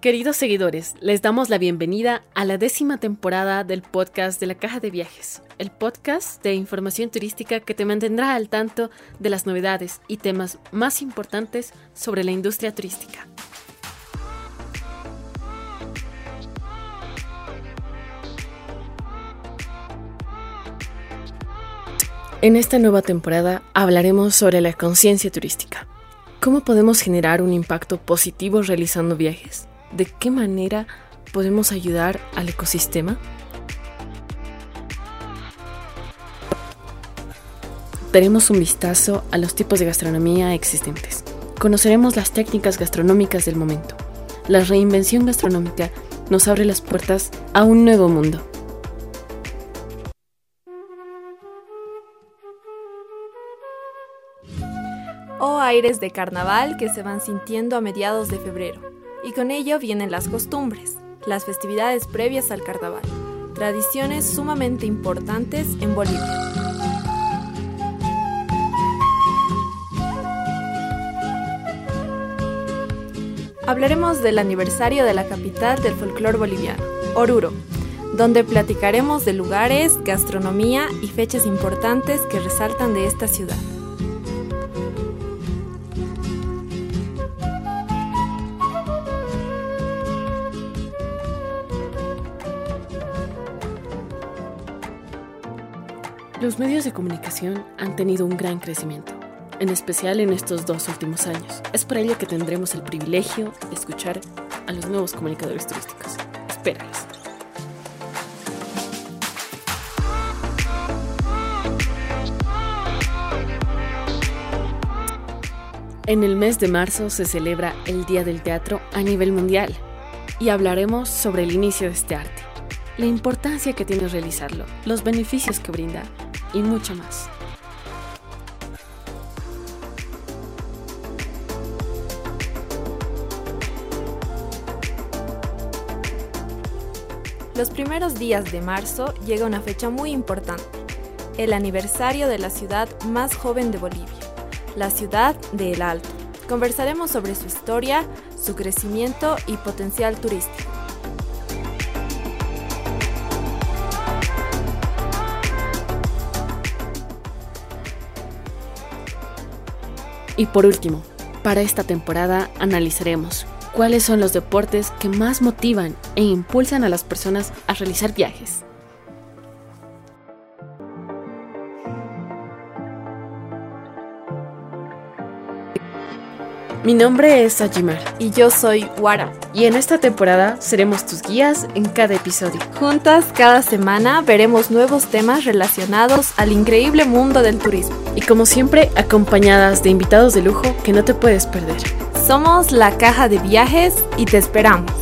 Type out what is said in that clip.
Queridos seguidores, les damos la bienvenida a la décima temporada del podcast de la Caja de Viajes, el podcast de información turística que te mantendrá al tanto de las novedades y temas más importantes sobre la industria turística. En esta nueva temporada hablaremos sobre la conciencia turística. ¿Cómo podemos generar un impacto positivo realizando viajes? ¿De qué manera podemos ayudar al ecosistema? Daremos un vistazo a los tipos de gastronomía existentes. Conoceremos las técnicas gastronómicas del momento. La reinvención gastronómica nos abre las puertas a un nuevo mundo. o aires de carnaval que se van sintiendo a mediados de febrero. Y con ello vienen las costumbres, las festividades previas al carnaval, tradiciones sumamente importantes en Bolivia. Hablaremos del aniversario de la capital del folclore boliviano, Oruro, donde platicaremos de lugares, gastronomía y fechas importantes que resaltan de esta ciudad. Los medios de comunicación han tenido un gran crecimiento, en especial en estos dos últimos años. Es por ello que tendremos el privilegio de escuchar a los nuevos comunicadores turísticos. Espéralos. En el mes de marzo se celebra el Día del Teatro a nivel mundial y hablaremos sobre el inicio de este arte, la importancia que tiene realizarlo, los beneficios que brinda y mucho más. Los primeros días de marzo llega una fecha muy importante, el aniversario de la ciudad más joven de Bolivia, la ciudad de El Alto. Conversaremos sobre su historia, su crecimiento y potencial turístico. Y por último, para esta temporada analizaremos cuáles son los deportes que más motivan e impulsan a las personas a realizar viajes. Mi nombre es Ajimar Y yo soy Wara. y en esta temporada seremos tus guías en cada episodio. Juntas, cada semana veremos nuevos temas relacionados al increíble mundo del turismo. Y como siempre, acompañadas de invitados de lujo que no te puedes perder. Somos la Caja de Viajes y te esperamos.